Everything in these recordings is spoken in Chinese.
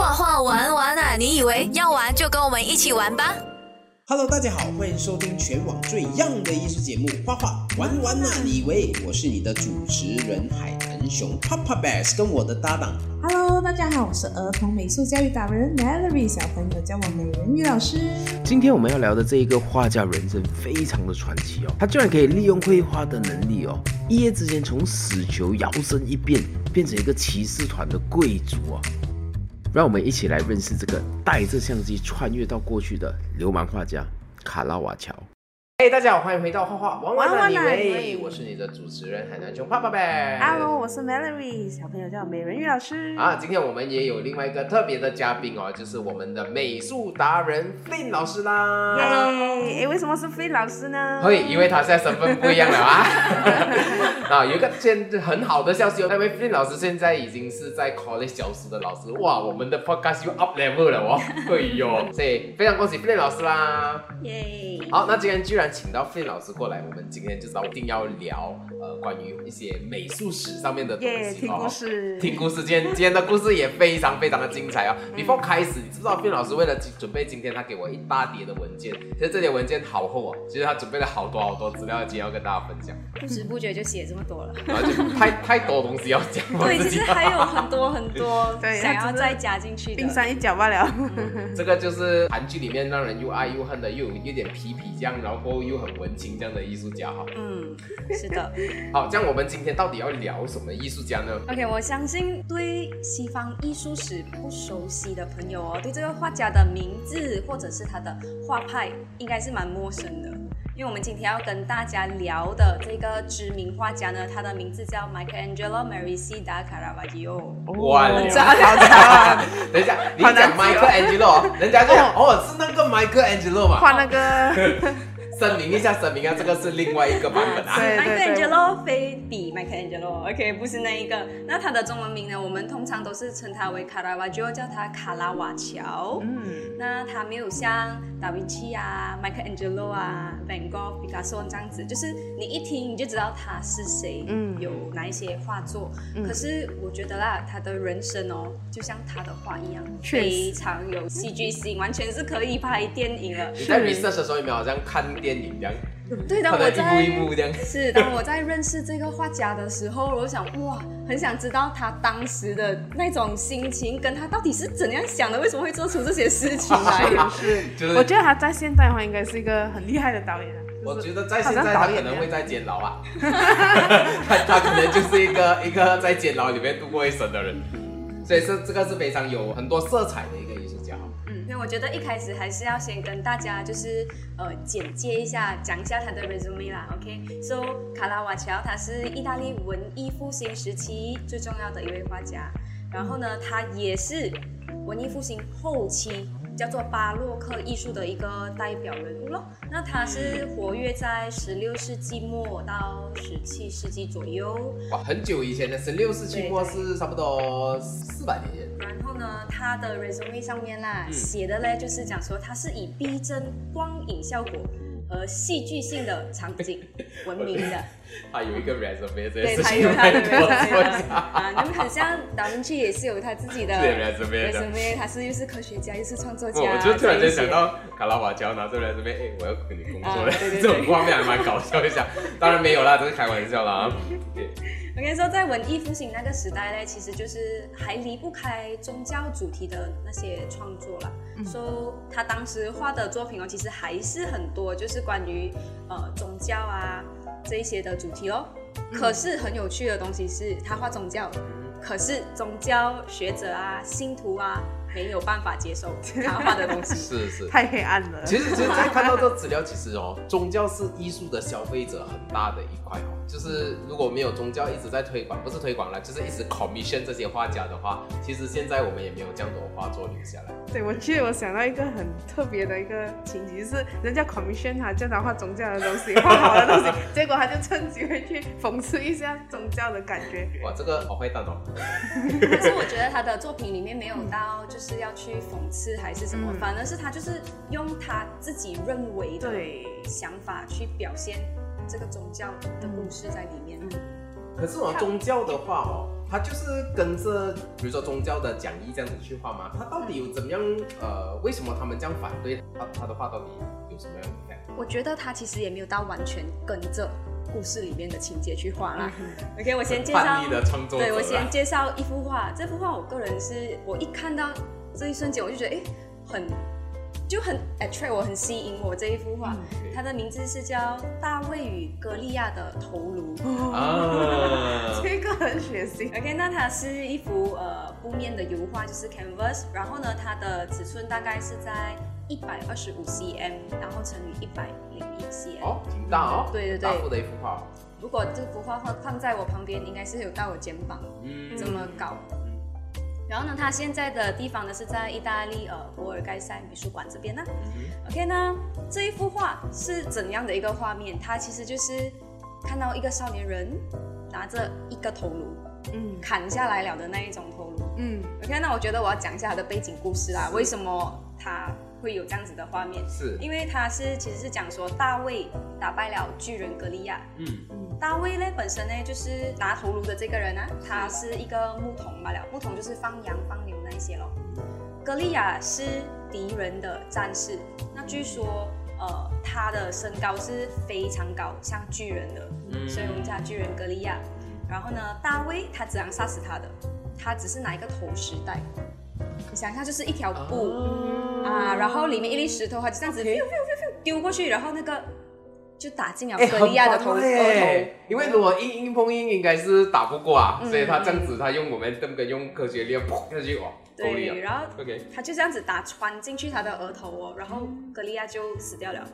画画玩玩啊！你以为要玩就跟我们一起玩吧？Hello，大家好，欢迎收听全网最 young 的艺术节目《画画玩玩啊！你以为我是你的主持人海豚熊 Papa Bear，跟我的搭档。Hello，大家好，我是儿童美术教育达人 Melody，小朋友叫我美人鱼老师。今天我们要聊的这一个画家人生非常的传奇哦，他居然可以利用绘画的能力哦，一夜之间从死囚摇身一变，变成一个骑士团的贵族啊！让我们一起来认识这个带着相机穿越到过去的流氓画家卡拉瓦乔。嘿，大家好，欢迎回到画画玩玩哪里位？我是你的主持人海南熊爸爸呗。Hello，我是 Melody，小朋友叫美人鱼老师。啊，今天我们也有另外一个特别的嘉宾哦，就是我们的美术达人 Flin 老师啦。耶！哎，为什么是 Flin 老师呢？会，因为他现在身份不一样了啊。啊，有一个现很好的消息哦，因为 Flin 老师现在已经是在 college 教书的老师。哇，我们的 podcast 又 up level 了哦。哎呦，所以非常恭喜 Flin 老师啦。耶！好，那今天居然。请到费老师过来，我们今天就一定要聊呃关于一些美术史上面的东西哦。听故事，听故事。今天今天的故事也非常非常的精彩哦！Before 开始，你知不知道费老师为了准备今天，他给我一大叠的文件，其实这些文件好厚哦，其实他准备了好多好多资料，今天要跟大家分享。不知不觉就写这么多了，然后就太太多东西要讲。对，其实还有很多很多想要再加进去的。冰山一角罢了。这个就是韩剧里面让人又爱又恨的，又有一点痞痞这样，然后。又很文青这样的艺术家哈，嗯，是的。好，这样我们今天到底要聊什么艺术家呢？OK，我相信对西方艺术史不熟悉的朋友哦，对这个画家的名字或者是他的画派应该是蛮陌生的。因为我们今天要跟大家聊的这个知名画家呢，他的名字叫 Michelangelo Merisi da Caravaggio。哇，很长啊！等一下，你讲 Michelangelo，人家就哦，是那个 Michelangelo 嘛？画那个。声明一下，声明啊，这个是另外一个版本啊。Michelangelo 非比 Michelangelo，OK，不是那一个。那他的中文名呢？我们通常都是称他为卡拉瓦乔，叫他卡拉瓦乔。嗯，那他没有像达芬奇啊、Michelangelo 啊、Van Gogh、毕加索这样子，就是你一听你就知道他是谁，嗯，有哪一些画作。可是我觉得啦，他的人生哦，就像他的画一样，非常有戏剧性，完全是可以拍电影了。你在 research 的时候有没有好像看？电影这样，对的，我在一幕一幕这样。是当我在认识这个画家的时候，我想哇，很想知道他当时的那种心情，跟他到底是怎样想的，为什么会做出这些事情来？是，就是我觉得他在现代的话，应该是一个很厉害的导演。我觉得在现在他可能会在监牢啊，他他可能就是一个一个在监牢里面度过一生的人，所以是这个是非常有很多色彩的一个。我觉得一开始还是要先跟大家就是呃简介一下，讲一下他的 resume 啦，OK？So 卡拉瓦乔他是意大利文艺复兴时期最重要的一位画家，然后呢，他也是文艺复兴后期。叫做巴洛克艺术的一个代表人物咯。那他是活跃在十六世纪末到十七世纪左右。哇，很久以前的十六世纪末是差不多四百年前。然后呢，他的 resume 上面啦写的嘞，就是讲说他是以逼真光影效果。和戏剧性的场景 闻名的，他有一个 resume，对，他有他的 resume 啊，你们很像达芬奇也是有他自己的 resume，他是又是科学家又是创作家，我就突然间想到卡拉瓦乔拿着 resume，哎，我要跟你工作了，这种画面还蛮搞笑一下，当然没有啦，这是开玩笑啦。我跟你说，在文艺复兴那个时代呢，其实就是还离不开宗教主题的那些创作了。说他当时画的作品哦，其实还是很多，就是关于呃宗教啊这一些的主题哦。可是很有趣的东西是，他画宗教，可是宗教学者啊、信徒啊。没有办法接受 他画的东西，是是太黑暗了。其实其实在看到这资料，其实哦，宗教是艺术的消费者很大的一块哦。就是如果没有宗教一直在推广，不是推广了，就是一直 commission 这些画家的话，其实现在我们也没有这样多画作留下来。对，我记得我想到一个很特别的一个情节，就是人家 commission 他叫他画宗教的东西，画好的东西，结果他就趁机会去讽刺一下宗教的感觉。哇，这个好会蛋哦。可是我觉得他的作品里面没有到就。是要去讽刺还是什么？反而是他就是用他自己认为的想法去表现这个宗教的故事在里面。可是哦，宗教的话哦，他就是跟着比如说宗教的讲义这样子去画嘛，他到底有怎么样？呃，为什么他们这样反对他他的话到底有什么样的？我觉得他其实也没有到完全跟着故事里面的情节去画啦。OK，我先介绍叛逆的创作对我先介绍一幅画，这幅画我个人是我一看到这一瞬间，我就觉得哎，很就很 attract 我，很吸引我这一幅画。它的名字是叫《大卫与歌利亚的头颅》。啊，这个很血腥。OK，那它是一幅呃布面的油画，就是 canvas，然后呢，它的尺寸大概是在一百二十五 cm，然后乘以一百零一 cm。哦，挺大哦，对对对大幅的一幅画，如果这幅画放放在我旁边，应该是有到我肩膀嗯这么高。然后呢，它现在的地方呢是在意大利呃博尔盖塞美术馆这边呢。OK 呢，这一幅画是怎样的一个画面？它其实就是看到一个少年人拿着一个头颅嗯砍下来了的那一种头颅。嗯 OK，那我觉得我要讲一下它的背景故事啦，为什么它会有这样子的画面？是，因为他是其实是讲说大卫打败了巨人格利亚。嗯大卫呢本身呢就是拿头颅的这个人啊，他是一个牧童罢了，牧童就是放羊放牛那一些咯。格利亚是敌人的战士，那据说呃他的身高是非常高，像巨人的，嗯所以我们叫他巨人格利亚。然后呢，大卫他怎样杀死他的？他只是拿一个头石袋，你想一下，就是一条布、啊，然后里面一粒石头，它就这样子 OK 丢丢丢丢过去，然后那个就打进了哎，格利亚的头因为如果硬硬碰硬，应该是打不过啊，嗯所以他这样子，他用我们根本用科学力量砰下去，哇，头。够力对，啊然后他就这样子打穿进去他的额头哦，然后格利亚就死掉了。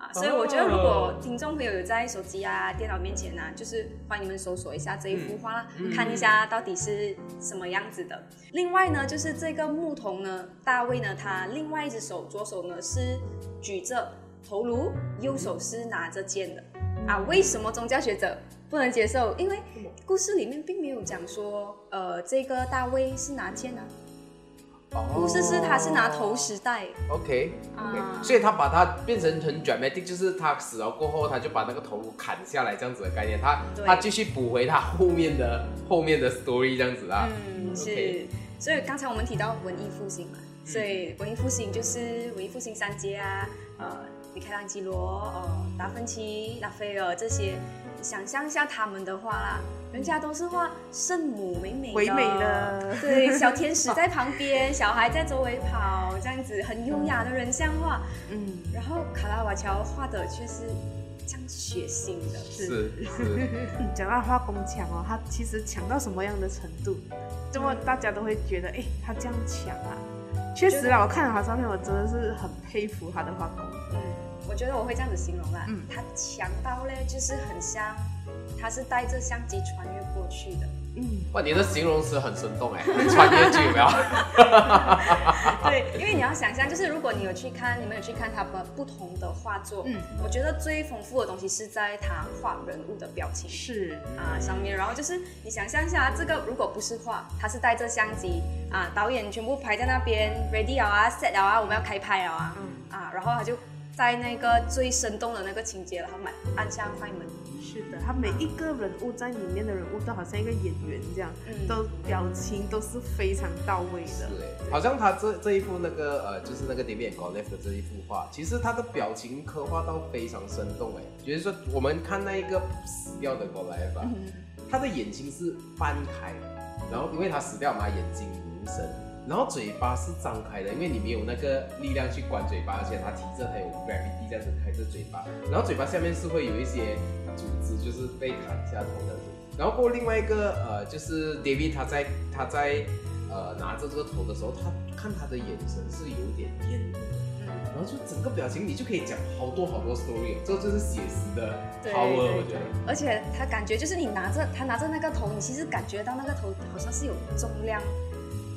啊，所以我觉得如果听众朋友有在手机啊、电脑面前啊，就是欢迎你们搜索一下这一幅画啦，看一下到底是什么样子的。另外呢，就是这个牧童呢，大卫呢，他另外一只手左手呢是举着头颅，右手是拿着剑的。啊，为什么宗教学者不能接受？因为故事里面并没有讲说，呃，这个大卫是拿剑啊，故事是他是拿头石袋。OK，啊所以他把它变成很 dramatic，就是他死了过后，他就把那个头颅砍下来这样子的概念，他他继续补回他后面的后面的 story 这样子啊。嗯，是。所以刚才我们提到文艺复兴嘛，嗯所以文艺复兴就是文艺复兴三杰啊，呃，米开朗基罗、呃，达芬奇、拉斐尔这些，你想象一下他们的画啦，人家都是画圣母美美的，唯美的。对，小天使在旁边，小孩在周围跑，这样子很优雅的人像画，嗯，然后卡拉瓦乔画的却是这样血腥的，是是，讲到画工强哦，他其实强到什么样的程度？这么大家都会觉得，哎，他这样强啊。确实啦，我看了他照片，我真的是很佩服他的画工。嗯，我觉得我会这样子形容啦，嗯他强到嘞，就是很像，他是带着相机穿越过去的。嗯，哇，你的形容词很生动哎，穿越剧有没有？对，因为你要想象，就是如果你有去看，你们有去看他们不同的画作，嗯我觉得最丰富的东西是在他画人物的表情。是，啊，上面，然后就是你想象一下，这个如果不是画，他是带着相机啊，导演全部排在那边，ready 了啊，set 了啊，我们要开拍了啊，嗯，啊，然后他就在那个最生动的那个情节，然后买按下快门，是的，他每一个人物在里面的人物都好像一个演员这样，嗯都表情都是非常到位是的。哎，好像他这这一幅那个呃，就是那个 David g o l e f 的这一幅画，其实他的表情刻画到非常生动哎。就是说，我们看那一个死掉的 g o l e f 啊，他的眼睛是半开，然后因为他死掉嘛，眼睛无声，然后嘴巴是张开的，因为你没有那个力量去关嘴巴，而且他提着他有 gravity 这样子开着嘴巴，然后嘴巴下面是会有一些组织，就是被砍下头这样子。然后过另外一个呃，就是 David 他在他在呃拿着这个头的时候，他看他的眼神是有点厌恶的。然后就整个表情，你就可以讲好多好多 story，哦这就是写实的对 power，我觉得。而且他感觉就是你拿着他拿着那个头，你其实感觉到那个头好像是有重量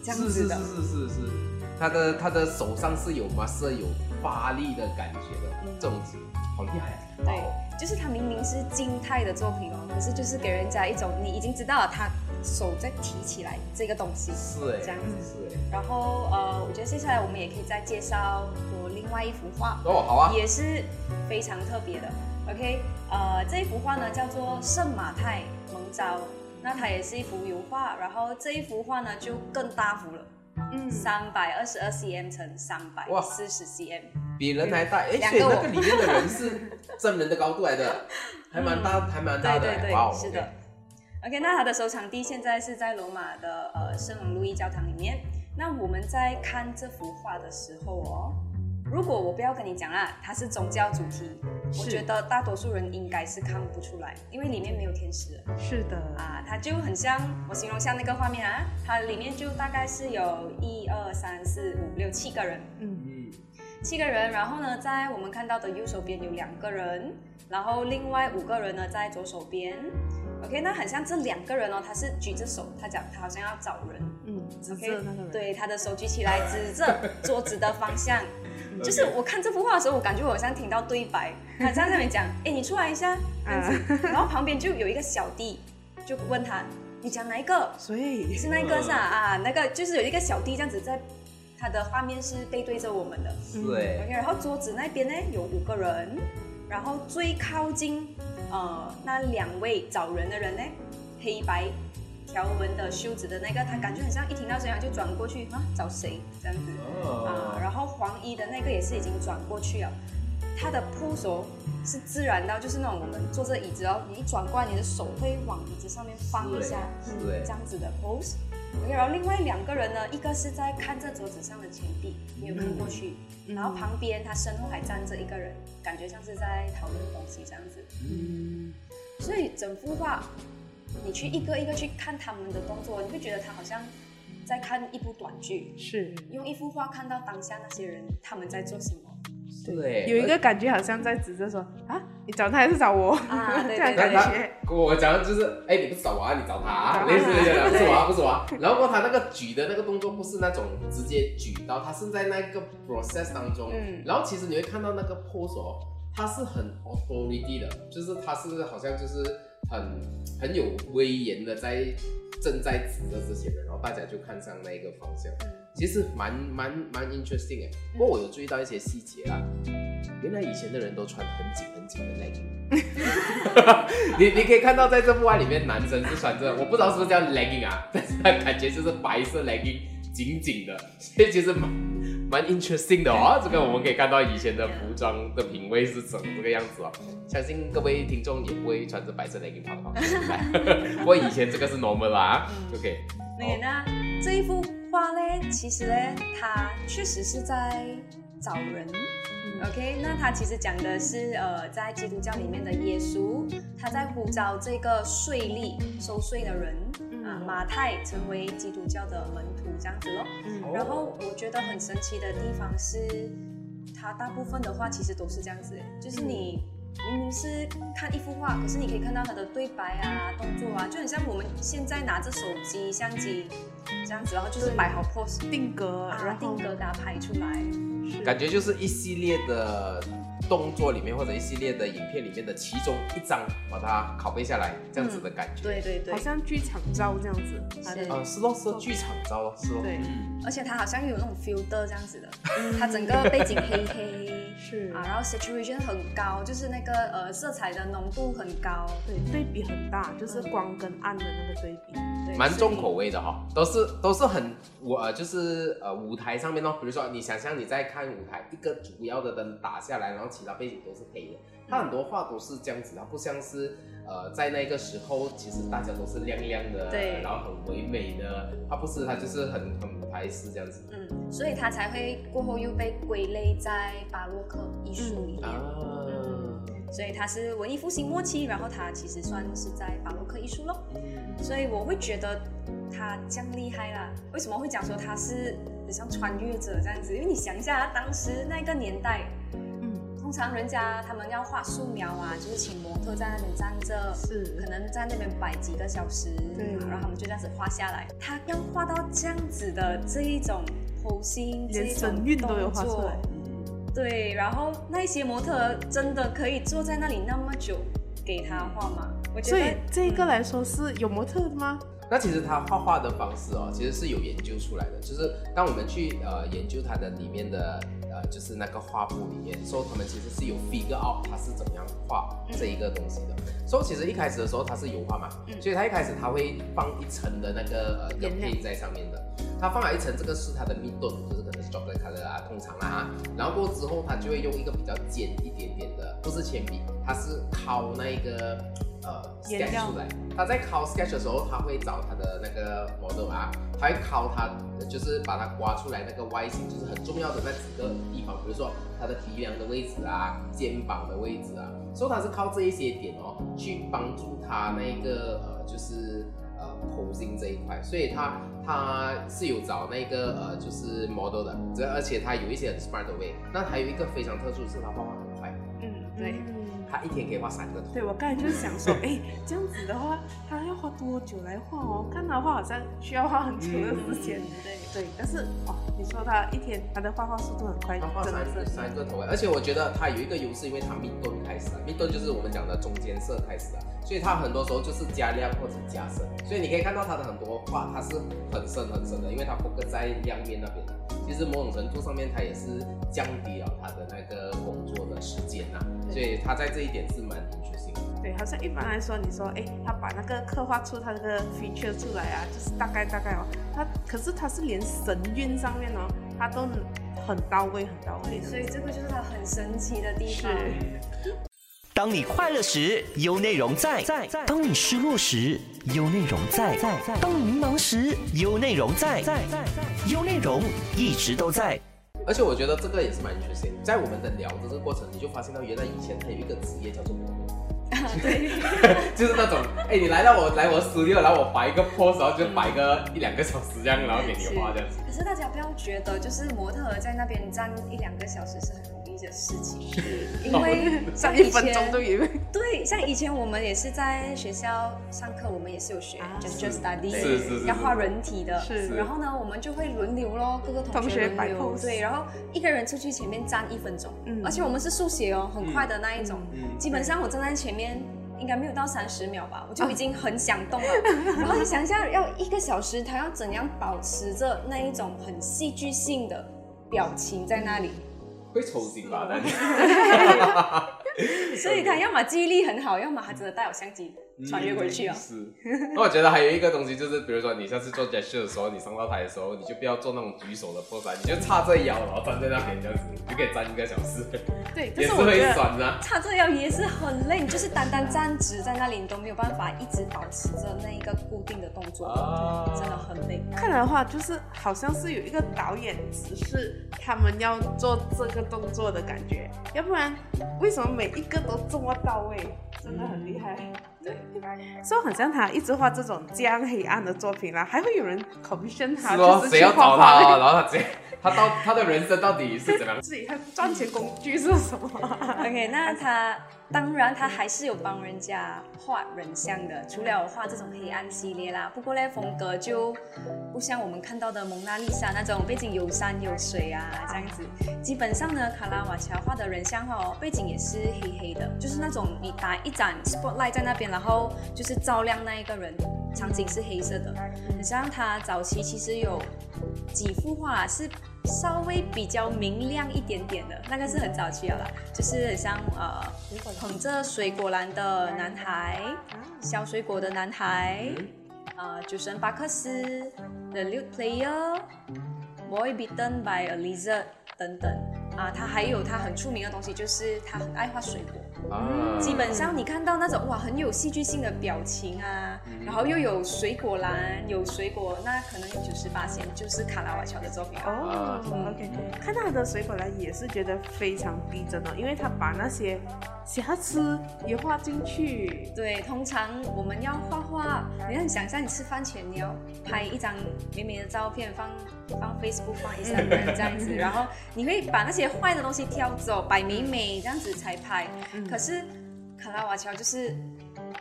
这样子的，是是是是是是，他的他的手上是有 muscle 有发力的感觉的，嗯这种子好厉害啊！对就是他明明是静态的作品哦，可是就是给人家一种你已经知道了他手在提起来这个东西，是哎，这样子。是哎。然后呃，我觉得接下来我们也可以再介绍我另外一幅画，哦，好啊，也是非常特别的。OK，呃，这一幅画呢叫做《圣马太蒙召那它也是一幅油画，然后这一幅画呢就更大幅了，嗯，三百二十二 cm 乘三百哇。四十 cm，比人还大，哎，两个我所以那个里面的人是真人的高度来的，还蛮大，还蛮大的，对对对，是的。OK，那它的收藏地现在是在罗马的呃圣王路易教堂里面。那我们在看这幅画的时候哦，如果我不要跟你讲啊，它是宗教主题，我是觉得大多数人应该是看不出来，因为里面没有天使是的，啊，它就很像我形容下那个画面啊，它里面就大概是有一二三四五六七个人，嗯，嗯，七个人，然后呢，在我们看到的右手边有两个人，然后另外五个人呢在左手边。OK，那很像这两个人哦，他是举着手，他讲他好像要找人。嗯，指 OK，着那个人，对，他的手举起来指着桌子的方向。就是我看这幅画的时候，我感觉我好像听到对白，他这样在那边讲，哎，你出来一下，这样子，然后旁边就有一个小弟，就问他，你讲哪一个？所以是那一个是吧？啊，那个就是有一个小弟这样子在，他的画面是背对着我们的。是哎，OK，然后桌子那边呢有五个人，然后最靠近呃那两位找人的人呢，黑白条纹的袖子的那个，他感觉很像一听到声音就转过去啊找谁这样子啊，哦，然后黄衣的那个也是已经转过去了。他的 pose 哦是自然到，就是那种我们坐这椅子哦，你一转过来，你的手会往椅子上面放一下，这样子的 pose。然后另外两个人呢，一个是在看着桌子上的钱币，没有看过去，嗯然后旁边他身后还站着一个人，感觉像是在讨论东西这样子。嗯，所以整幅画，你去一个一个去看他们的动作，你会觉得他好像在看一部短剧，是。用一幅画看到当下那些人他们在做什么。对，有一个感觉好像在指着说啊，你找他还是找我？啊 对这样对感他他觉，跟我讲的就是，哎，你不是找我啊，你找他啊，类似这样，不是我啊，不是我啊。然后他那个举的那个动作不是那种直接举到，他是在那个 process 当中，嗯。然后其实你会看到那个 pose 哦，它是很 authority 的，就是他是好像就是很很有威严的在正在指着这些人，然后大家就看上那个方向。其实蛮蛮蛮 interesting 哎，不过我有注意到一些细节啦。原来以前的人都穿很紧很紧的 legging，你你可以看到在这部画里面，男生是穿着我不知道是不是叫 legging 啊，但是他感觉就是白色 legging 紧紧的，所以其实蛮蛮 interesting 的哦。这个我们可以看到以前的服装的品味是怎这个样子哦。相信各位听众也不会穿着白色 legging 跑来跑去，不过以前这个是 normal 啦啊。OK，对，那这一幅画呢，其实呢，它确实是在找人。OK，那它其实讲的是呃，在基督教里面的耶稣，他在呼召这个税吏收税的人啊，马太成为基督教的门徒这样子咯。嗯然后我觉得很神奇的地方是，他大部分的话其实都是这样子，就是你明明是看一幅画，可是你可以看到它的对白啊、动作啊，就很像我们现在拿着手机、相机这样子，然后就是摆好 pose，定格，啊然，后定格给它拍出来。是感觉就是一系列的动作里面或者一系列的影片里面的其中一张，把它拷贝下来，这样子的感觉。对对对好，像剧场照这样子，是啊，是咯，是咯剧场照咯，是咯。对嗯而且它好像有那种 filter 这样子的，它整个背景黑黑。是啊，然后 saturation 很高，就是那个呃色彩的浓度很高，对对比很大，就是光跟暗的那个对比。对蛮重口味的哈、都是都是很我呃就是呃舞台上面哦，比如说你想象你在看舞台，一个主要的灯打下来，然后其他背景都是黑的，它很多画都是这样子，它不像是呃在那个时候其实大家都是亮亮的，对然后很唯美的，它不是，它就是很很舞台式这样子。嗯，所以它才会过后又被归类在巴洛克艺术里面。啊，所以它是文艺复兴末期，然后它其实算是在巴洛克艺术咯。嗯所以我会觉得他这样厉害啦。为什么会讲说他是很像穿越者这样子？因为你想一下，当时那个年代，嗯，通常人家他们要画素描啊，就是请模特在那边站着，是可能在那边摆几个小时，对然后他们就这样子画下来。他要画到这样子的这一种连神韵都有画出来。对，然后那些模特真的可以坐在那里那么久给他画吗？我觉得所以这个来说是有模特的吗？那其实他画画的方式哦，其实是有研究出来的，就是当我们去呃研究他的里面的呃，就是那个画布里面，说他们其实是有 figure out 他是怎么样画这一个东西的。所以其实一开始的时候他是油画嘛，所以他一开始他会放一层的那个呃颜料配在上面的。他放了一层，这个是它的密度，chocolate color 啊，通常啦啊。然后过之后，他就会用一个比较尖一点点的，不是铅笔，它是敲那一个呃 sketch 出来。他在敲 sketch 的时候，他会找他的那个 model 啊，他会敲他，就是把它刮出来那个 Y 形，就是很重要的那几个地方，比如说他的鼻梁的位置啊，肩膀的位置啊，所以他是靠这一些点哦，去帮助他那个呃，就是呃 posing 这一块，所以他他是有找那个呃就是 model 的，这而且他有一些很 smart 的 way，那还有一个非常特殊是他画画很快，嗯，对。他一天可以画三个图。对，我刚才就是想说，哎，这样子的话，他要花多久来画哦？看他画好像需要花很久的时间。对对，但是哦，你说他一天他的画画速度很快，他画三三个头而且我觉得他有一个优势，因为他密顿开始啊，密顿就是我们讲的中间色开始啊，所以他很多时候就是加亮或者加深，所以你可以看到他的很多画，它是很深很深的，因为它 focus 在亮面那边。其实某种程度上面，它也是降低了他的那个所以他在这一点是蛮 interesting 的。对，好像一般来说，你说，哎，他把那个刻画出他这个 feature 出来啊，就是大概大概哦，他可是他是连神韵上面哦，他都很到位，很到位。所以这个就是他很神奇的地方。是，当你快乐时，有内容在；当你失落时，有内容在；当你迷茫时，有内容在；有内容一直都在。而且我觉得这个也是蛮 interesting，在我们的聊的这个过程，你就发现到原来以前他有一个职业叫做模特。对，就是那种，哎、你来到我来我 studio，然后我摆一个 pose，然后就摆个一两个小时这样，然后给你画这样子。可是大家不要觉得，就是模特在那边站一两个小时是很的事情，因为像以 上一分钟前都以为对，像以前我们也是在学校上课，我们也是有学啊 gesture study，要画人体的，是然后呢，我们就会轮流咯，各个同同学轮流，对，然后一个人出去前面站一分钟，嗯而且我们是速写哦，很快的那一种，嗯基本上我站在前面。应该没有到三十秒吧，我就已经很想动了。然后你想一下，要一个小时，他要怎样保持着那一种很戏剧性的表情在那里？会抽筋吧？但 所以他要么记忆力很好，要么他真的带有相机穿越回去啊。是。那我觉得还有一个东西就是，比如说你下次做 gesture 的时候，你上到台的时候，你就不要做那种举手的 pose，啊你就叉着腰，然后站在那边这样子，你就可以站一个小时，对，但也是我觉得酸啊。叉着腰也是很累，你就是单单站直在那里，你都没有办法一直保持着那一个固定的动作，啊真的很累。看来的话，就是好像是有一个导演指示他们要做这个动作的感觉，要不然为什么每一个都这么到位？真的很厉害。对，所以很像他一直画这种这样黑暗的作品啦，还会有人 commission 他，是哦，就是去谁要找他画画啊？然后他直接，他到他的人生到底是怎样？自己他赚钱工具是什么？OK，那他当然他还是有帮人家画人像的，除了画这种黑暗系列啦，不过呢风格就不像我们看到的蒙娜丽莎那种背景有山有水啊这样子。基本上呢，卡拉瓦乔画的人像画哦，背景也是黑黑的，就是那种你打一盏 spotlight 在那边，然后就是照亮那一个人，场景是黑色的。很像他早期其实有几幅画是稍微比较明亮一点点的，那个是很早期了啦，就是很像呃捧着水果篮的男孩，削水果的男孩，呃，酒神巴克斯，The Lute Player，Boy Bitten by a Lizard 等等啊，他还有他很出名的东西就是他很爱画水果。啊，基本上你看到那种哇很有戏剧性的表情啊，然后又有水果篮，有水果，那可能有九十八线就是卡拉瓦乔的作品哦。哦，OK，看到他的水果篮也是觉得非常逼真哦，因为他把那些瑕疵也画进去。对，通常我们要画画，你很想象你吃饭前你要拍一张美美的照片放放 Facebook 放 Instagram 这样子，然后你会把那些坏的东西挑走，摆美美这样子才拍。可是卡拉瓦乔就是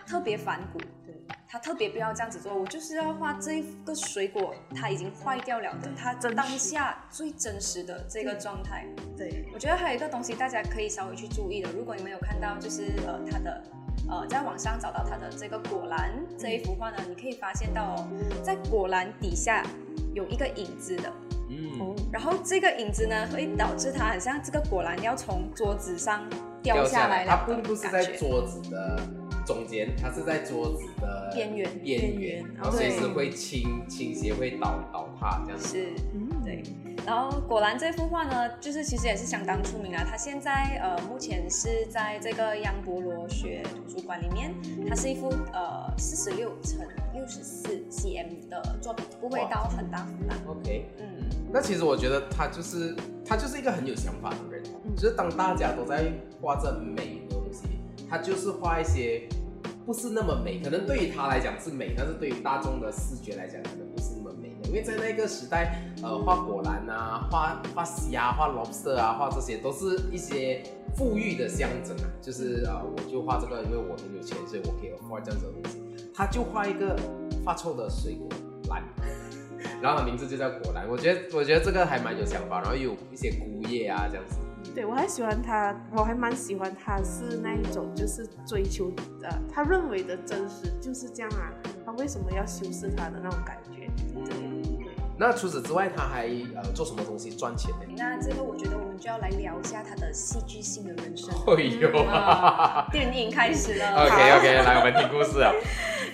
特别反骨，对。他特别不要这样子做，我就是要画这一个水果，它已经坏掉了的，它当下最真实的这个状态。对，我觉得还有一个东西大家可以稍微去注意的，如果你们有看到就是呃它的呃在网上找到它的这个果篮这一幅画呢，你可以发现到哦，在果篮底下有一个影子的，嗯，然后这个影子呢会导致它很像这个果篮要从桌子上掉掉下来它了的并不是在桌子的中间，它是在桌子的边缘边边缘缘，然后随时对会倾倾斜，会倒倒塌这样子。是。嗯，对，然后果然这幅画呢，就是其实也是相当出名啊。它现在呃目前是在这个央博罗学图书馆里面，它是一幅呃四十六乘六十四 cm 的作品，不会到很大幅啦。OK，嗯，那其实我觉得他就是他就是一个很有想法的人，就是当大家都在画着美他就是画一些不是那么美，可能对于他来讲是美，但是对于大众的视觉来讲可能不是那么美的，因为在那个时代，呃，画果篮啊，画画虾、画 lobster 啊，画这些都是一些富裕的象征啊，就是呃，我就画这个，因为我很有钱，所以我可以画这样子的东西。他就画一个发臭的水果篮。然后名字就叫果篮，我觉得我觉得这个还蛮有想法，然后有一些菇叶啊这样子。对我还喜欢他，我还蛮喜欢他是那一种就是追求呃他认为的真实就是这样啊，他为什么要修饰他的那种感觉？那除此之外，他还呃做什么东西赚钱呢？那这个我觉得我们就要来聊一下他的戏剧性的人生。哎呦啊，电影开始了。OK OK，来我们听故事啊。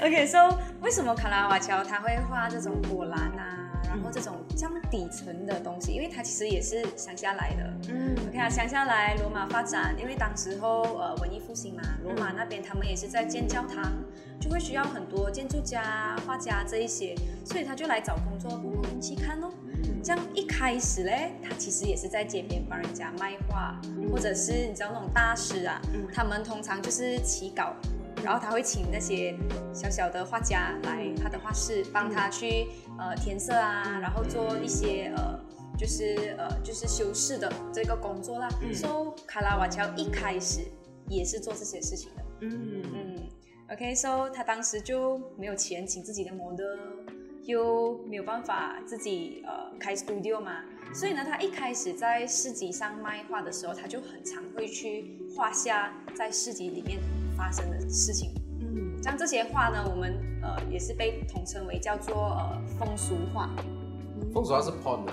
OK，so、为什么卡拉瓦乔他会画这种果篮啊，然后这种这样底层的东西？因为他其实也是乡下来的。嗯 OK 啊，乡下来罗马发展，因为当时候呃文艺复兴嘛，罗马那边他们也是在建教堂，就会需要很多建筑家、画家这一些，所以他就来找工作，碰碰运气看咯。这样一开始嘞，他其实也是在街边帮人家卖画，或者是你知道那种大师啊，他们通常就是起稿，然后他会请那些小小的画家来他的画室，帮他去呃填色啊，然后做一些呃。就是呃，就是修饰的这个工作啦。So 卡拉瓦乔一开始也是做这些事情的。嗯嗯，OK，So 他当时就没有钱请自己的模特，又没有办法自己呃开 studio 嘛，所以呢，他一开始在市集上卖画的时候，他就很常会去画下在市集里面发生的事情。嗯。像这些画呢，我们呃也是被统称为叫做呃风俗画。风俗话是 porn 的，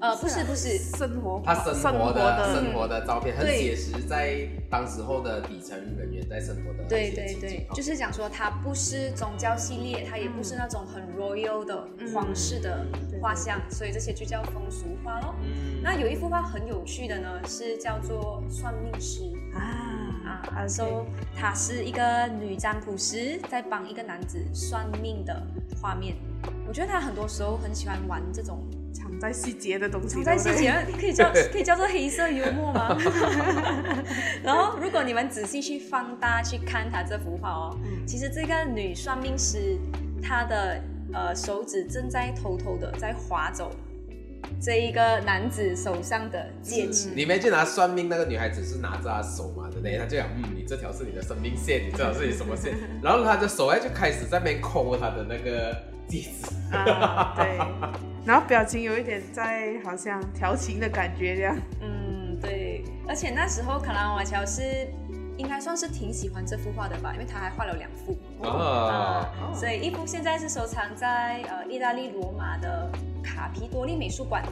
呃，不是不是，生活他生活的。生生活的照片很对。写实，在当时候的底层人员在生活的对一些情对。对景，就是讲说它不是宗教系列，它也不是那种很 royal 的皇室的画像，所以这些就叫风俗画咯。嗯。那有一幅画很有趣的呢，是叫做算命师。啊啊，说他是一个女占卜师，在帮一个男子算命的画面。我觉得他很多时候很喜欢玩这种藏在细节的东西，藏在细节可以叫可以叫做黑色幽默吗？然后，如果你们仔细去放大去看他这幅画哦，其实这个女算命师她的呃手指正在偷偷的在划走这一个男子手上的戒指。里面就拿算命那个女孩子是拿着他手嘛，对不对？她就讲，嗯，你这条是你的生命线，你这条是你什么线？然后他的手哎就开始在那边抠他的那个戒指。啊对，然后表情有一点在好像调情的感觉这样，嗯，对。而且那时候卡拉瓦乔是应该算是挺喜欢这幅画的吧，因为他还画了两幅。哦，啊，所以一幅现在是收藏在呃意大利罗马的卡皮多利美术馆，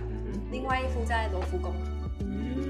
另外一幅在罗浮宫。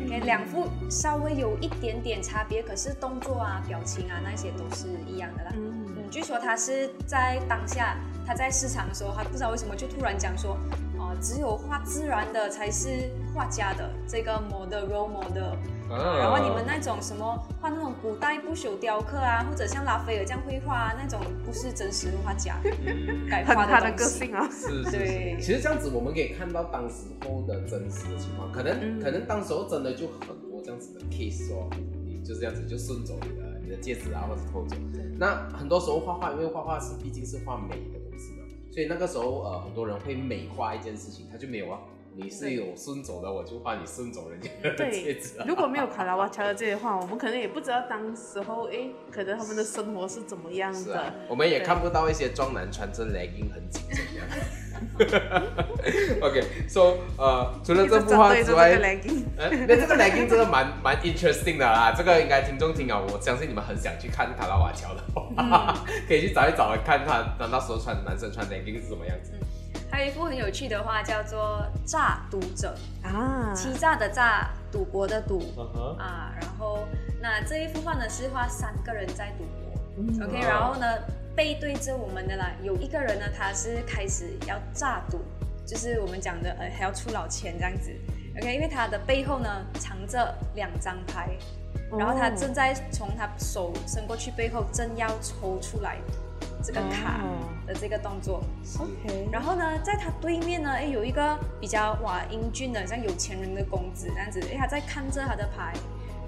OK，两副稍微有一点点差别，可是动作啊、表情啊那些都是一样的啦。嗯嗯，据说他是在当下他在市场的时候，他不知道为什么就突然讲说，哦、只有画自然的才是画家的这个 model role model。哦然后你们那种什么画那种古代不朽雕刻啊，或者像拉斐尔这样绘画啊，那种不是真实画家 改画很他的。个性啊，是是对是，其实这样子我们可以看到当时候的真实的情况，可能、嗯可能当时候真的就很多这样子的 case 哦，你就这样子就顺走你的你的戒指啊，或者偷走。那很多时候画画，因为画画是毕竟是画美的所以那个时候呃很多人会美化一件事情，他就没有啊。你是有顺走的，我就画你顺走人家的戒对指啊。如果没有卡拉瓦乔的这些话，我们可能也不知道当时候，哎，可能他们的生活是怎么样的。是啊，我们也看不到一些壮男穿着 legging 很紧这样。OK，so 呃，除了一这幅画之外那这个 legging 真的蛮蛮 interesting 的啦，这个应该听众听啊，我相信你们很想去看卡拉瓦乔的话，可以去找一找看他他那时候穿男生穿 legging 是什么样子。还有一幅很有趣的画叫做《诈赌者啊》，欺诈的诈，赌博的赌。啊。然后那这一幅画呢是画三个人在赌博，OK，哦然后呢背对着我们的啦，有一个人呢他是开始要诈赌，就是我们讲的呃还要出老千这样子，OK，因为他的背后呢藏着两张牌，然后他正在从他手伸过去背后正要抽出来这个卡哦。的这个动作。OK，然后呢，在他对面呢，哎，有一个比较哇英俊的，像有钱人的公子这样子，哎，他在看着他的牌，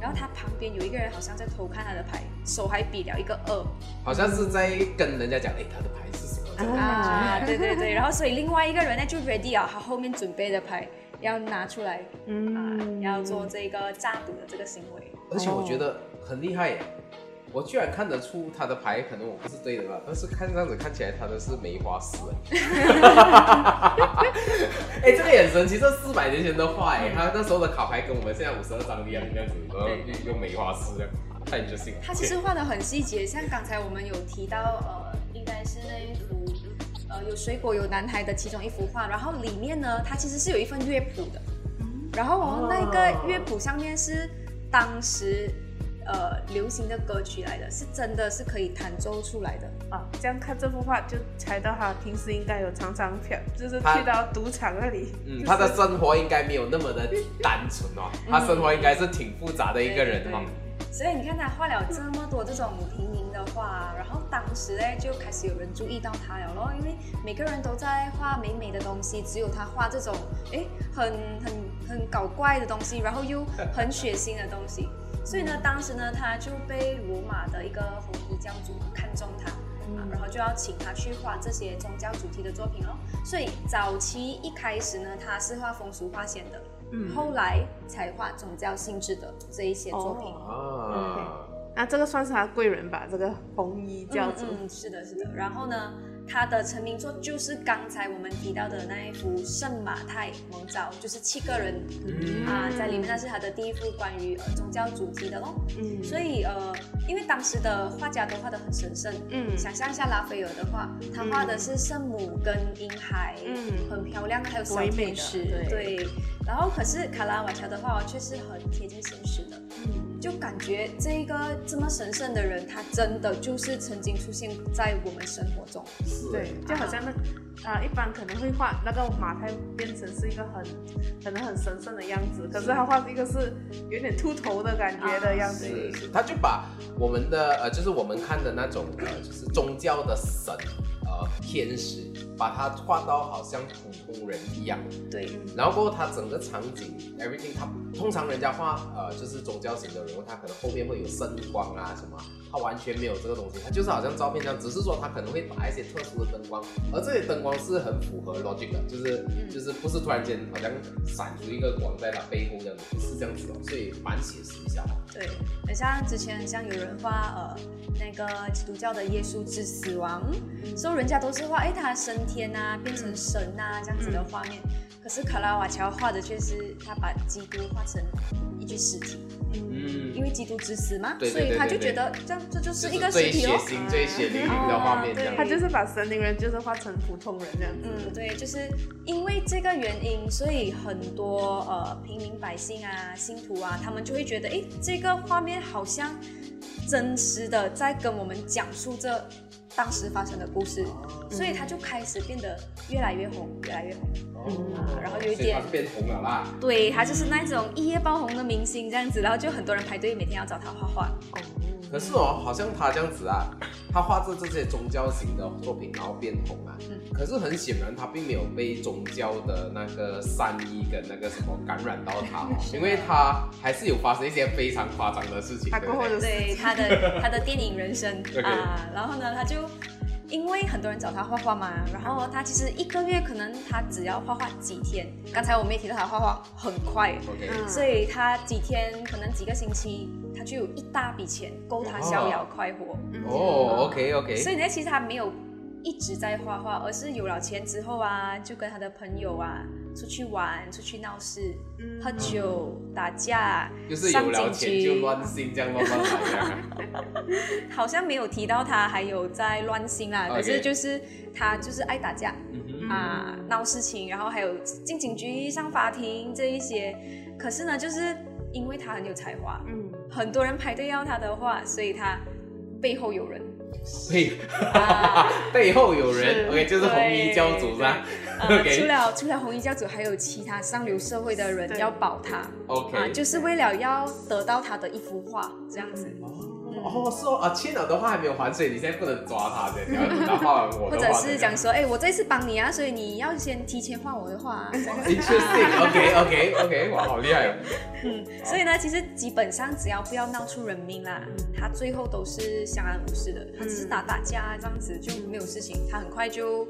然后他旁边有一个人好像在偷看他的牌，手还比了一个二好像是在跟人家讲，哎，他的牌是什么？这样的感觉。啊，对对对，然后所以另外一个人呢就 ready 啊，他后面准备的牌要拿出来啊，嗯要做这个诈赌的这个行为。而且我觉得很厉害耶，我居然看得出他的牌，可能我不是对的吧，但是看这样子看起来他的是梅花四 哎，这个眼神其实四百年前的画哎，他那时候的卡牌跟我们现在五十二张一样这样子，然后用用梅花四这样，太 interesting 了。他其实画的很细节，像刚才我们有提到，呃，应该是那一幅，呃，有水果有男孩的其中一幅画，然后里面呢，它其实是有一份乐谱的，然后哦，那个乐谱上面是当时呃流行的歌曲来的，是真的是可以弹奏出来的。啊，这样看这幅画就猜到他平时应该有常常漂，就是去到赌场那里。嗯，就是他的生活应该没有那么的单纯哦，他生活应该是挺复杂的一个人哦。所以你看他画了这么多这种平民的画，然后当时呢就开始有人注意到他了咯，因为每个人都在画美美的东西，只有他画这种哎很很很搞怪的东西，然后又很血腥的东西，所以呢，当时呢他就被罗马的一个红衣教主看中他。啊，然后就要请他去画这些宗教主题的作品哦。所以早期一开始呢，他是画风俗画线的，嗯后来才画宗教性质的这一些作品。啊，那这个算是他贵人吧？这个红衣教主。嗯嗯，是的，是的。然后呢，他的成名作就是刚才我们提到的那一幅《圣马太蒙召》，就是七个人、嗯。啊在里面，那是他的第一幅关于呃宗教主题的咯。嗯。所以呃，因为当时的画家都画得很神圣，嗯。想象一下拉斐尔的画，他画的是圣母跟婴孩，嗯。很漂亮，还有小唯美的，对对。然后可是卡拉瓦乔的画却是很贴近现实的，嗯就感觉这个这么神圣的人，他真的就是曾经出现在我们生活中。是对，就好像那啊、一般可能会画那个马太变成是一个很可能很神圣的样子，可是他画一个是有点秃头的感觉的样子。是是，他就把我们的呃，就是我们看的那种呃，就是宗教的神呃天使，把他画到好像普通人一样。对，然后过后，他整个场景 everything，他通常人家画呃就是宗教型的人物，他可能后面会有圣光啊什么，他完全没有这个东西，他就是好像照片这样，只是说他可能会打一些特殊的灯光，而这些灯光是很符合 logic 的，就是、就是不是突然间好像闪出一个光在他背后这样子，不是这样子的，所以蛮写实一下的。对，很像之前很像有人画呃那个基督教的耶稣之死亡，所以人家都是画哎他升天啊，变成神啊这样子的画面。可是卡拉瓦乔画的却是他把基督画成一具尸体，嗯因为基督之死嘛，所以他就觉得这样这就是一个最血尸体哦。腥、最血淋淋的画面这样哦。他就是把神灵人就是画成普通人这样子。嗯，对，就是因为这个原因，所以很多呃平民百姓啊、信徒啊，他们就会觉得，哎，这个画面好像真实的在跟我们讲述这当时发生的故事，所以他就开始变得越来越红，越来越红。嗯然后有一点变红了啦。对他就是那种一夜爆红的明星这样子，然后就很多人排队每天要找他画画。可是哦，好像他这样子啊，他画着这些宗教型的作品，然后变红啊。嗯可是很显然，他并没有被宗教的那个善意跟那个什么感染到他哦，因为他还是有发生一些非常夸张的事情？他过后的对他的他的电影人生 啊，然后呢，他就因为很多人找他画画嘛，然后他其实一个月可能他只要画画几天，刚才我们也提到他画画很快，OK，、嗯。所以他几天可能几个星期，他就有一大笔钱够他逍遥快活。哦，OK OK，所以呢，其实他没有一直在画画，而是有了钱之后啊，就跟他的朋友啊出去玩、出去闹事、喝酒、打架，就是有了钱就乱性这样乱乱来。好像没有提到他还有在乱性啦，可是就是他就是爱打架。啊，闹事情，然后还有进警局、上法庭这一些，可是呢，就是因为他很有才华，嗯，很多人排队要他的话，所以他背后有人，背。背后有人，OK，就是红衣教主是吧？除了除了红衣教主，还有其他上流社会的人要保他，OK，啊，就是为了要得到他的一幅画这样子。哦，是哦，啊，欠了的话还没有还，所以你现在不能抓他的，你要等他画完我的或者是讲说，哎，我这次帮你啊，所以你要先提前画我的画。Interesting，OK，OK，OK，哇，好厉害哦。嗯，所以呢，其实基本上只要不要闹出人命啦，他最后都是相安无事的。他只是打打架这样子就没有事情，他很快就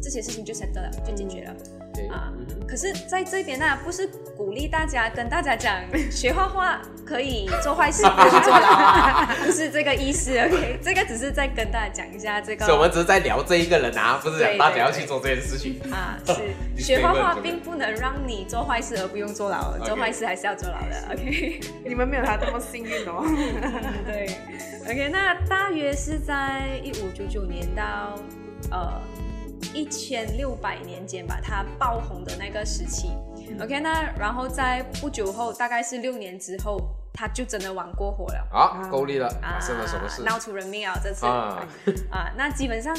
这些事情就 set 了，就解决了。啊，可是在这边呢，不是鼓励大家跟大家讲 学画画可以做坏事，不是不是这个意思。OK，这个只是在跟大家讲一下这个。所以我们只是在聊这一个人啊，不是讲大家要去做这件事情啊。是学画画并不能让你做坏事而不用坐牢，做坏事还是要坐牢的。OK，你们没有他这么幸运哦。对，OK，那大约是在一五九九年到呃。一千六百年间吧，它爆红的那个时期。OK，那然后在不久后，大概是六年之后，他就真的玩过火了。啊，够力了！发生了什么事？闹出人命啊！这次啊，啊，那基本上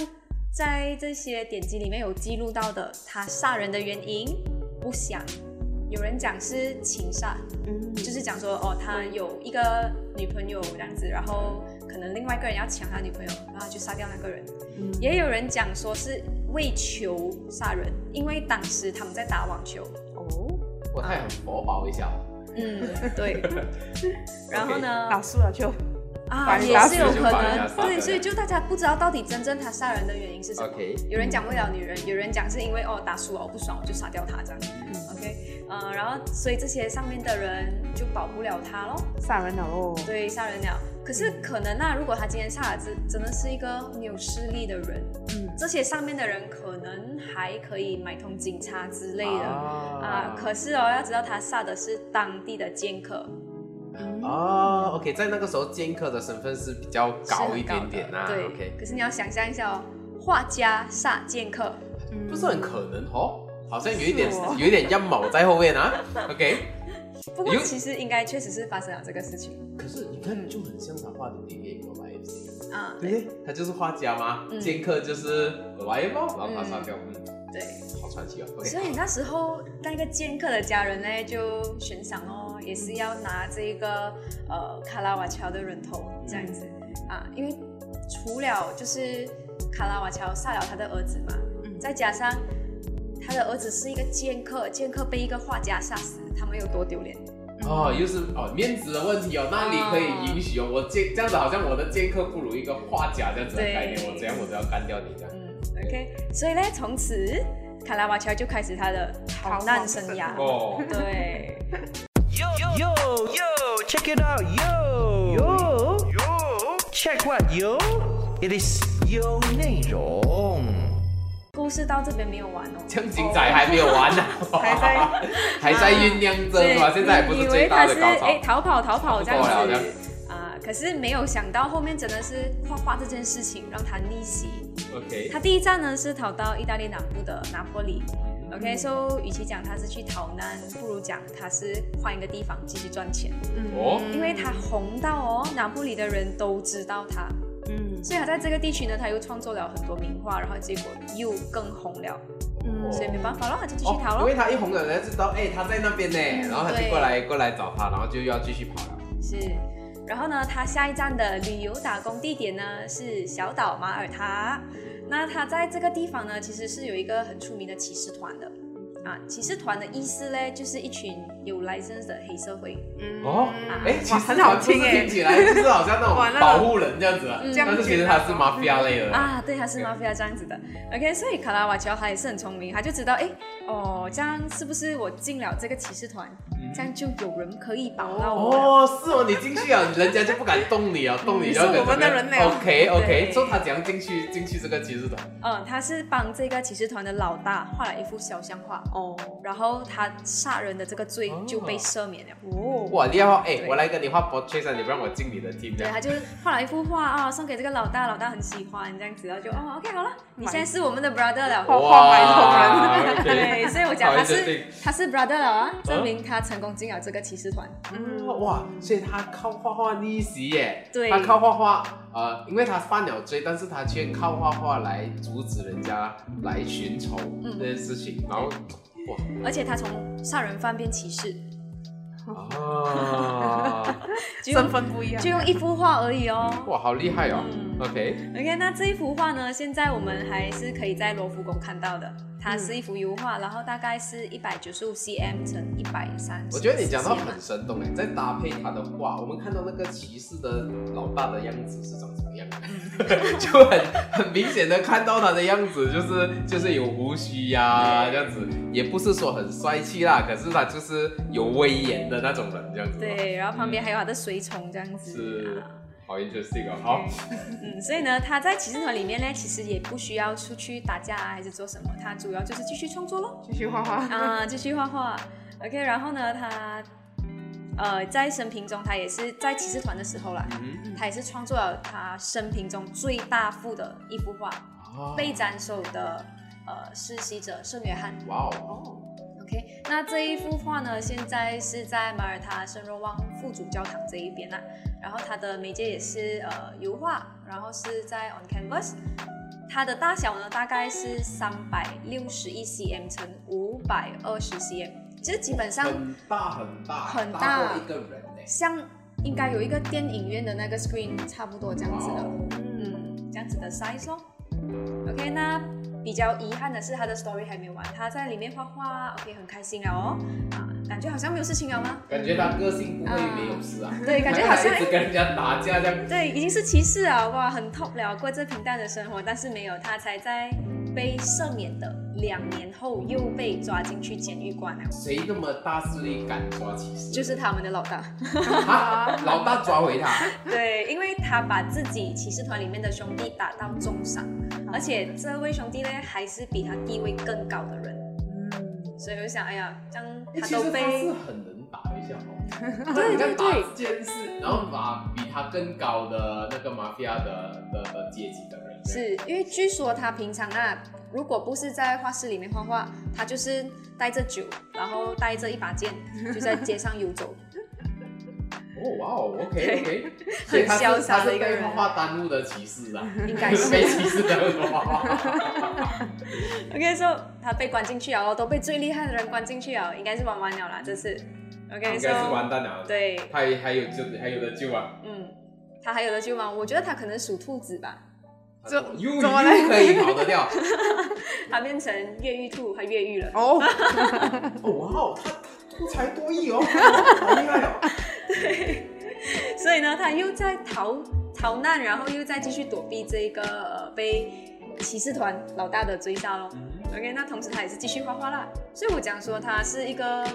在这些典籍里面有记录到的，他杀人的原因不详。有人讲是情杀，嗯，就是讲说哦，他有一个女朋友这样子，然后可能另外一个人要抢他女朋友，然后就杀掉那个人。也有人讲说是为球杀人，因为当时他们在打网球。哦，我太很佛宝一下。嗯，对。然后呢？打输了就。啊，也是有可能，对，所以就大家不知道到底真正他杀人的原因是什么。有人讲为了女人，有人讲是因为哦打输了我不爽我就杀掉他这样。OK，呃，然后所以这些上面的人就保不了他喽，杀人了喽。对，杀人了。可是可能那如果他今天杀的真真的是一个很有势力的人，嗯，这些上面的人可能还可以买通警察之类的啊。可是哦，要知道他杀的是当地的剑客。哦，OK，在那个时候剑客的身份是比较高一点点呐。对，OK。可是你要想象一下哦，画家杀剑客，不是很可能哦，好像有一点有一点阴谋在后面啊。OK。不过其实应该确实是发生了这个事情。可是你看，就很像他画的电影《Life》啊，对，他就是画家嘛，剑客就是 Life，然后他杀掉，嗯，对，好传奇哦。所以那时候那个剑客的家人呢，就悬赏哦。也是要拿这个呃卡拉瓦乔的人头这样子啊，因为除了就是卡拉瓦乔杀了他的儿子嘛，再加上他的儿子是一个剑客，剑客被一个画家杀死，他们有多丢脸？哦，又是哦面子的问题哦，那你可以允许哦，我剑这样子好像我的剑客不如一个画家这样子的概念，我这样我都要干掉你这样。嗯，OK，所以呢，从此卡拉瓦乔就开始他的逃难生涯。哦，对。Yo, yo, yo, check it out, yo. Yo, yo. Check what, yo? It is 有内容。故事到这边没有完哦，江景仔还没有完呢，还在 还在酝酿着嘛，现在还不是最大的高潮。哎，逃跑逃跑这样子啊，可是没有想到后面真的是画画这件事情让他逆袭。OK，他第一站呢是逃到意大利南部的拿坡里。OK，so 与其讲他是去逃难，不如讲他是换一个地方继续赚钱。哦，因为他红到哦，拿破里的人都知道他。嗯，所以他在这个地区呢，他又创作了很多名画，然后结果又更红了。嗯，所以没办法了，他就继续逃了。因为他一红了，人家知道哎他在那边呢，然后他就过来过来找他，然后就要继续跑了。是，然后呢，他下一站的旅游打工地点呢是小岛马耳他。那他在这个地方呢，其实是有一个很出名的骑士团的，啊，骑士团的意思呢，就是一群有 license 的黑社会。嗯哦，哎，其，实很好听哎听，起来就是好像那种种保护人这样子啊，嗯但是其实他是 mafia 类的。啊，对，他是 mafia 这样子的。OK，所以卡拉瓦乔他也是很聪明，他就知道，哎，哦，这样是不是我进了这个骑士团，这样就有人可以保到我。哦，是哦，你进去啊，人家就不敢动你啊，动你就要是我们的人了 OK OK，对所以他怎样进去进去这个骑士团？嗯，他是帮这个骑士团的老大画了一幅肖像画，哦然后他杀人的这个罪就被赦免了。哦，哇，厉害哦！哎，我来跟你画 portrait 啊，你不让我进你的 team 这对，他就画了一幅画啊、送给这个老大，老大很喜欢这样子，然后就哦，OK 好了，你现在是我们的 brother 了。画画埋哇，OK 对，所以我讲他是他是 brother 了啊，证明他成功进了这个骑士团。嗯，哇，所以他靠画画逆袭耶。对他靠画画，呃，因为他犯了罪，但是他却靠画画来阻止人家来寻仇嗯这件事情，然后，哇而且他从杀人犯变骑士，啊，身份不一样就，用一幅画而已哦。哇，好厉害哦。嗯 OK，OK，那这一幅画呢，现在我们还是可以在罗浮宫看到的。它是一幅油画，然后大概是一百九十五 cm 乘一百三十。我觉得你讲到很生动哎，再搭配他的画，我们看到那个骑士的老大的样子是长什么样的，就很很明显的看到他的样子，就是就是有胡须呀、这样子，也不是说很帅气啦，可是他就是有威严的那种人这样子。，对，然后旁边还有他的随从这样子。是啊好 interesting 哦。好，嗯，所以呢，他在骑士团里面呢，其实也不需要出去打架啊，还是做什么，他主要就是继续创作咯。继续画画，啊，继续画画。OK，然后呢，他呃在生平中，他也是在骑士团的时候啦，嗯，他也是创作了他生平中最大幅的一幅画，啊被斩首的呃世袭者圣约翰。哇哦，OK，那这一幅画呢，现在是在马耳他圣若望副主教堂这一边啦。然后它的媒介也是呃油画，然后是在 on canvas。它的大小呢，大概是三百六十一 cm 乘五百二十 cm，其实基本上很大很大，很大一个人哎。像应该有一个电影院的那个 screen 差不多这样子的。嗯，这样子的 size 咯。OK，那比较遗憾的是，他的 story 还没有完，他在里面画画，OK，很开心了哦，啊，感觉好像没有事情了吗？感觉他个性不会没有事啊，对，感觉好像他一直跟人家打架这样。对，已经是骑士啊，哇，很 top 了，过这平淡的生活，但是没有，他才在被赦免的两年后又被抓进去监狱关了，谁那么大势力敢抓骑士？就是他们的老大。啊，老大抓回他。对，因为他把自己骑士团里面的兄弟打到重伤，而且这位兄弟呢还是比他地位更高的人，嗯所以我就想，哎呀，这样他都其实他被是很能打一下哦。对对对这件事，然后把比他更高的那个 mafia 的的的阶级的人，是因为据说他平常啊，如果不是在画室里面画画，他就是带着酒，然后带着一把剑，就在街上游走。哦哇哦，OK OK，很潇洒的一个人他是被画画耽误的骑士啊，应该是 被骑士耽误的画画。OK，所、so, 他被关进去了，都被最厉害的人关进去了，应该是玩完了啦，这次。OK，应该是完蛋了。，对，他还还有救还有的救啊，嗯，他还有的救吗？我觉得他可能属兔子吧，这又怎么了又可以跑得掉。他变成越狱兔，他越狱了。哦，哦哇哦，他他多才多艺哦，好厉害哦。对所以呢，他又在逃逃难，然后又在继续躲避这个呃被骑士团老大的追杀咯。OK，那同时他也是继续画画啦，所以我讲说他是一个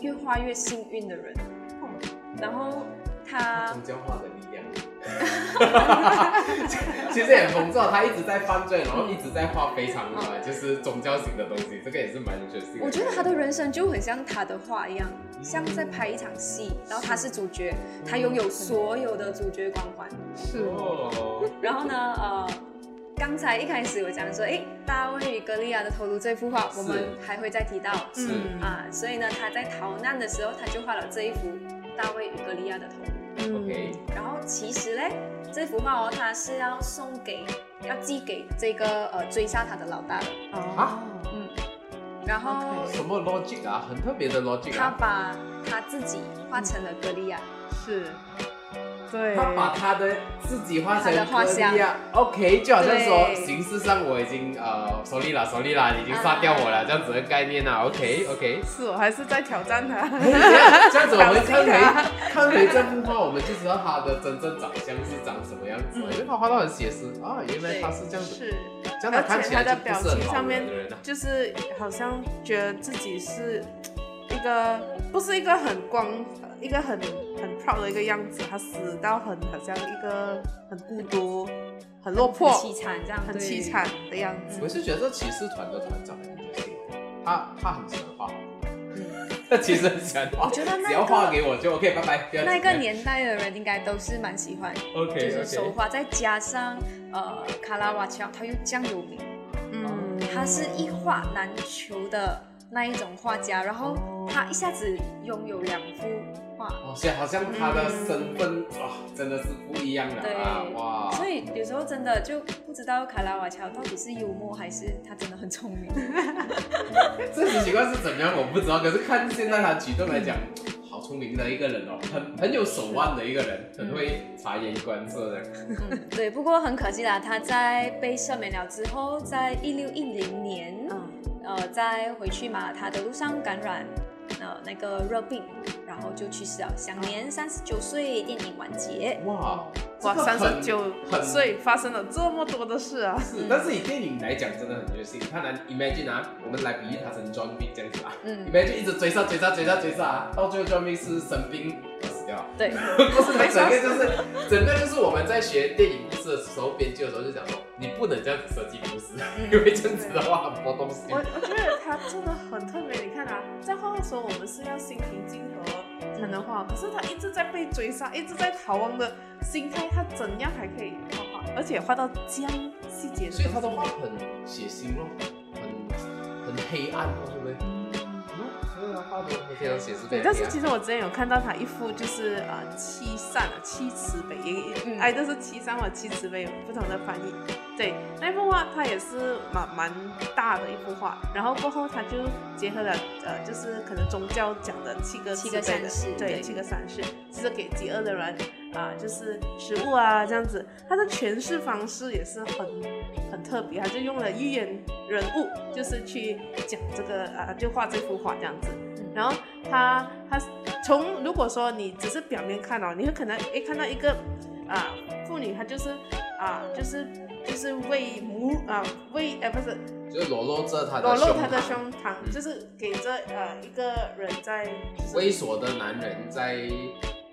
越画越幸运的人。然后他宗教化的力量。其实也很重要，他一直在犯罪，然后一直在画非常呃，就是宗教型的东西，这个也是蛮有趣的。我觉得他的人生就很像他的画一样，像在拍一场戏，然后他是主角，他拥有所有的主角光环。是哦，然后呢，呃，刚才一开始我讲说，哎，大卫与格利亚的头颅这幅画，我们还会再提到。是嗯啊，所以呢，他在逃难的时候，他就画了这一幅大卫与歌利亚的头颅。OK，然后其实嘞，这幅画哦，他是要送给，要寄给这个呃追杀他的老大的。啊，嗯，然后什么 logic 啊？很特别的 logic 他啊。把他自己画成了歌利亚。是，对，他把他的自己画成他的画像，OK，就好像说形式上我已经呃手里了，手里了，已经杀掉我了，这样子的概念啊，OK OK。是我还是在挑战他。这样子我们 看回看回这幅画，我们就知道他的真正长相是长什么样子了，因为他画到很写实。啊，原来他是这样子，是，这样他看而起来就且他的表情上面。就是好像觉得自己是一个不是一个很光、一个很很 proud 的一个样子，他死到很好像一个很孤独、很落魄、很凄惨这样，很凄惨的样子。我是觉得这骑士团的团长很有心，他他很喜欢画，他其实很喜欢画，我觉得那个只要画给我就 OK，拜拜。那个年代的人应该都是蛮喜欢，OK 就是手画，再加上呃卡拉瓦乔，他又这样有名，嗯，他是一画难求的那一种画家，然后他一下子拥有两幅画，哦，所以好像他的身份哇，真的是不一样的对啊，哇！所以有时候真的就不知道卡拉瓦乔到底是幽默还是他真的很聪明。真实情况是怎么样我不知道，可是看现在他举动来讲，好聪明的一个人哦，很很有手腕的一个人，很会察言观色的。嗯，对，不过很可惜啦，他在被赦免了之后，在一六一零年，嗯呃，在回去马耳他的路上感染呃那个热病，然后就去世了，享年三十九岁，电影完结。哇哇，三十九岁发生了这么多的事啊！是，但是以电影来讲，真的很虐心。他能 imagine 啊，我们来比喻他成 John Wick 这样子啊、嗯 i m a g i n e 一直追杀追杀追杀追杀啊，到最后 John Wick 是生病。对，不是，他整个就是整个就是我们在学电影故事的时候，编剧的时候就讲说，你不能这样子设计故事，因为这样子的话很多东西。我我觉得他真的很特别。你看啊，在画的时候我们是要心平气和才能画，可是他一直在被追杀，一直在逃亡的心态，他怎样还可以画画，而且画到这样细节所以他的画很血腥咯，很很黑暗咯，对不对？对，但是其实我之前有看到他一幅就是啊、呃七善啊七慈悲，哎都是七善或七慈悲有不同的翻译。对，那幅画它也是蛮蛮大的一幅画，然后过后他就结合了呃就是可能宗教讲的七个七个善事对对。七个善事，就是给饥饿的人啊、就是食物啊这样子。他的诠释方式也是很很特别，他就用了寓言人物，就是去讲这个啊、就画这幅画这样子。然后他他从如果说你只是表面看哦，你会可能诶看到一个啊妇女，她就是啊就是就是为母啊为呃不是就裸露着他的裸露她的胸胸膛，嗯就是给这呃一个人在就是猥琐的男人在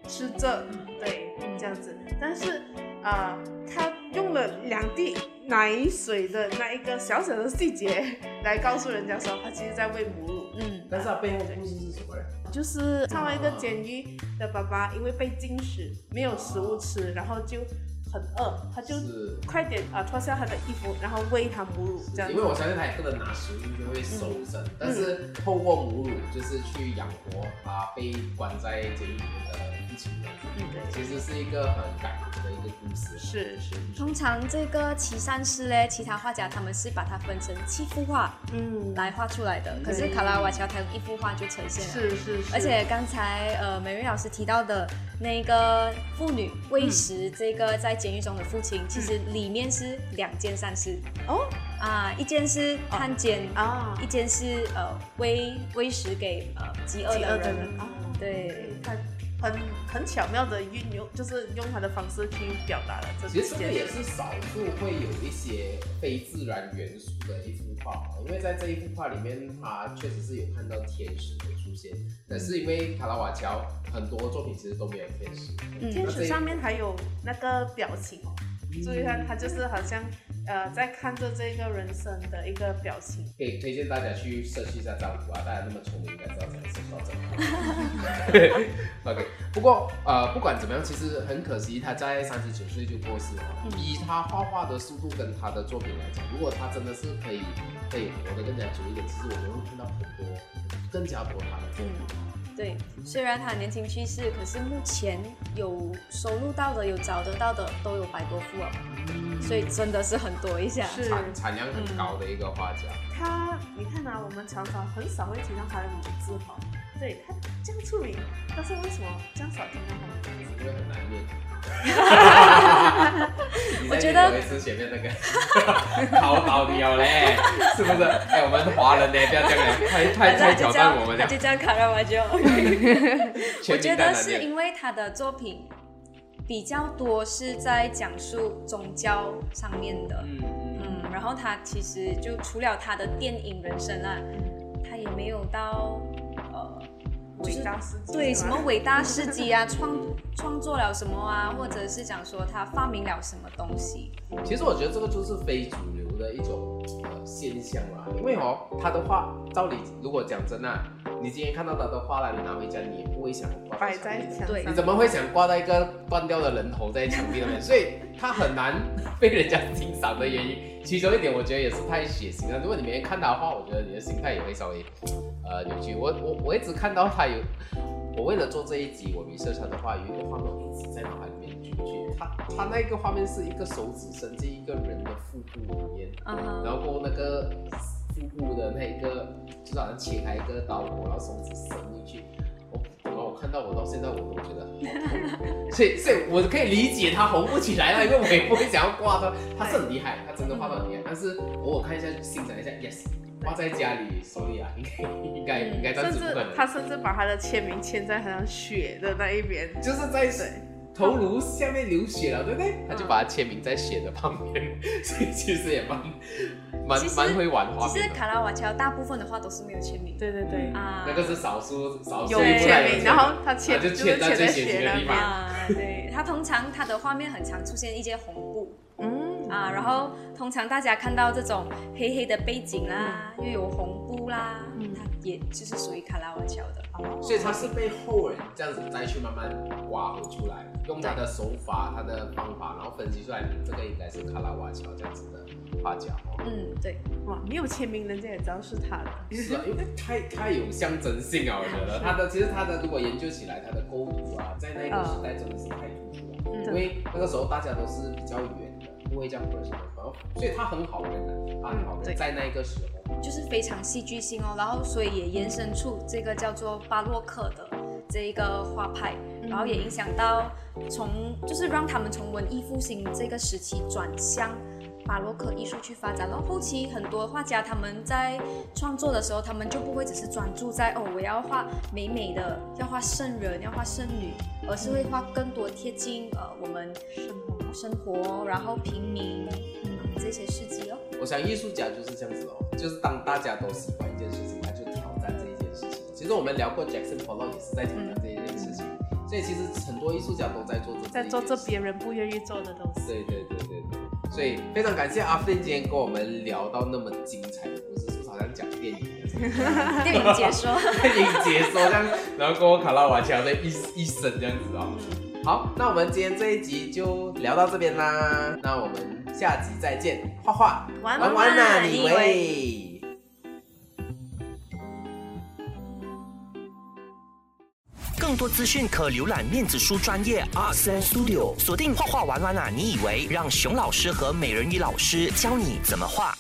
吃着，对，这样子。但是啊、他用了两滴奶水的那一个小小的细节来告诉人家说，他其实在喂母乳。嗯，但是他背后故事是什么呢？就是上了一个监狱的爸爸，因为被禁食，没有食物吃，然后就很饿，他就是。快点啊、脱下他的衣服，然后喂他母乳，这样。因为我相信他也不能拿食物就会瘦身，但是透过母乳就是去养活他被关在监狱里面的一群人。嗯，对，其实是一个很感人的一个故事。是是，通常这个七善诗嘞，其他画家他们是把它分成七幅画嗯，来画出来的，可是卡拉瓦乔他用一幅画就呈现了。是是是，而且刚才呃美瑞老师提到的那个妇女喂食这个在监狱中的父亲，其实里面是两件善事。哦？啊，一件是探监，啊，一件是呃喂喂食给呃饥饿的人。的人。啊，对，他很很巧妙的运用，就是用他的方式去表达了这其实这个件也是少数会有一些非自然元素的一幅画哦，因为在这一幅画里面，他确实是有看到天使现，但是因为卡拉瓦乔很多作品其实都没有天使，嗯。天使上面还有那个表情哦，嗯所以他他就是好像呃在看着这个人生的一个表情。可以推荐大家去设计一下丈夫啊，大家那么聪明，应该知道怎么设计到丈夫。OK，不过呃，不管怎么样，其实很可惜，他在三十九岁就过世了。以他画画的速度跟他的作品来讲，如果他真的是可以可以活得更加久一点，其实我们会看到很多更加多他的作品。对，虽然他年轻去世，可是目前有收录到的、有找得到的都有百多幅了，所以真的是很多一下。是产产量很高的一个画家。他，你看啊，我们常常很少会提到他的名字哈，对他这样出名，但是为什么这样少听到他？因为很难念。我觉得 前面那个 考倒你了嘞，是不是？哎，我们华人呢，不要这样，太太太挑战我们了他就。叫卡拉瓦乔。全 我觉得是因为他的作品比较多是在讲述宗教上面的，嗯嗯嗯，然后他其实就除了他的电影人生啊，他也没有到伟大事迹对什么伟大事迹啊，创创作了什么啊，或者是讲说他发明了什么东西，其实我觉得这个就是非主流的一种呃现象啦，因为哦，他的画，照理如果讲真啊，你今天看到他的画了，你拿回家，你也不会想挂摆墙壁在墙对上，你怎么会想挂在一个断掉的人头在墙壁上面？所以他很难被人家欣赏的原因，其中一点我觉得也是太血腥了。如果你每天看他的话，我觉得你的心态也会稍微呃扭曲。我我我一直看到他有，我为了做这一集，我 research 他的话，有一个画面一直在脑海里面出去。他他那个画面是一个手指伸进一个人的腹部里面，然后那个腹部的那一个，就是好像切开一个刀口，然后手指伸进去。我然后我看到我到现在我都觉得好痛，所以所以我可以理解他红不起来了，因为我也不会想要挂他，他是很厉害，他真的画的很厉害，但是偶尔看一下欣赏一下，yes，挂在家里手里啊，应该应该应该甚至，他甚至把他的签名签在好像血的那一边，就是在头颅下面流血了，对不对？他就把它签名在血的旁边，所以其实也蛮蛮蛮会玩画其实。卡拉瓦乔大部分的话都是没有签名，对对对，啊，那个是少数少数有签名，然后他他签就签在最血血那边腥的地方。啊，对，他通常他的画面很常出现一些红布嗯。啊，然后通常大家看到这种黑黑的背景啦，又有红布啦，嗯。它也就是属于卡拉瓦乔的。所以它是被后人这样子再去慢慢挖掘出来，用他的手法、他的方法，然后分析出来，这个应该是卡拉瓦乔这样子的画家哦。嗯，对，哇，没有签名，人家也知道是他的。是啊，因为太太有象征性啊，我觉得。他的其实他的如果研究起来，他的构图啊，在那个时代真的是太突出了，嗯。因为那个时候大家都是比较远的，不会这样 personal，然后所以他很好认的，他很好的，在那个时候。就是非常戏剧性哦，然后所以也延伸出这个叫做巴洛克的这一个画派，然后也影响到从就是让他们从文艺复兴这个时期转向巴洛克艺术去发展。然后后期很多画家他们在创作的时候，他们就不会只是专注在哦我要画美美的，要画圣人，要画圣女，而是会画更多贴近呃我们生活，然后平民、嗯、这些事迹哦。我想艺术家就是这样子哦，就是当大家都喜欢一件事情，他就挑战这一件事情。其实我们聊过 Jackson Pollock 也是在挑战这一件事情，所以其实很多艺术家都在做这在做这别人不愿意做的东西。对对对对对，所以非常感谢阿飞今天跟我们聊到那么精彩的故事，是不是好像讲电影的？电影解说。电影解说这样，然后跟我卡拉瓦乔的一一生这样子哦。好，那我们今天这一集就聊到这边啦，那我们下集再见，画画玩玩玩呐，你以你喂。更多资讯可浏览面子书专业 Sense Studio，锁定画画玩玩啊！你以为让熊老师和美人鱼老师教你怎么画？